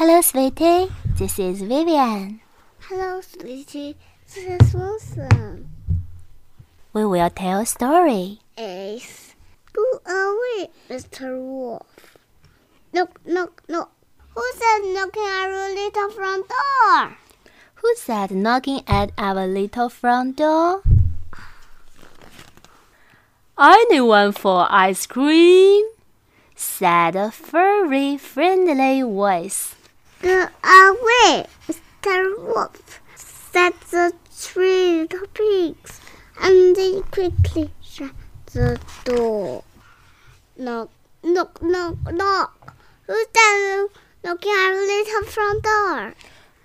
Hello, sweetie. This is Vivian. Hello, sweetie. This is Wilson. We will tell a story. Ace. Go away, Mr. Wolf. Knock, knock, knock. Who said knocking at our little front door? Who said knocking at our little front door? Anyone for ice cream? said a furry, friendly voice. Go away, Mr. Wolf, said the three little pigs, and they quickly shut the door. Knock, knock, knock, knock. Who's there knocking at the little front door?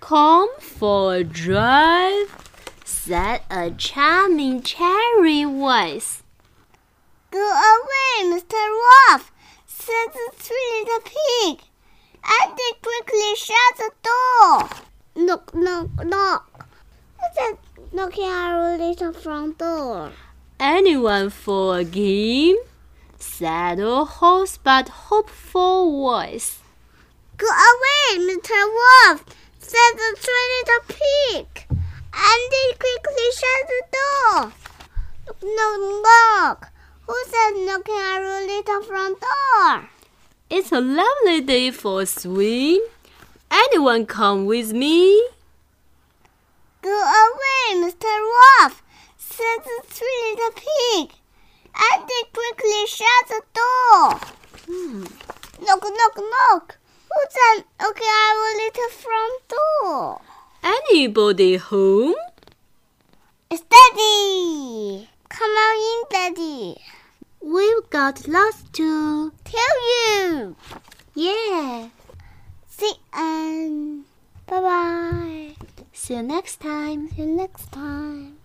Come for a drive, said a charming cherry voice. Go away, Mr. Wolf, said the three little pig, and they quickly shut the door. Knock, knock. Who's that knocking at our little front door? Anyone for a game? said a hoarse but hopeful voice. Go away, Mr. Wolf, said the three little pig, and they quickly shut the door. Knock, knock, knock. Who said knocking at our little front door? It's a lovely day for a swim. Anyone come with me? Go away, Mr. Wolf, said the three little pig, and they quickly shut the door. Hmm. Knock, knock, knock. Who's at our little front door? Anybody home? It's Daddy. Come on in, Daddy. We've got lots to Tell you. Yeah. See you next time. See you next time.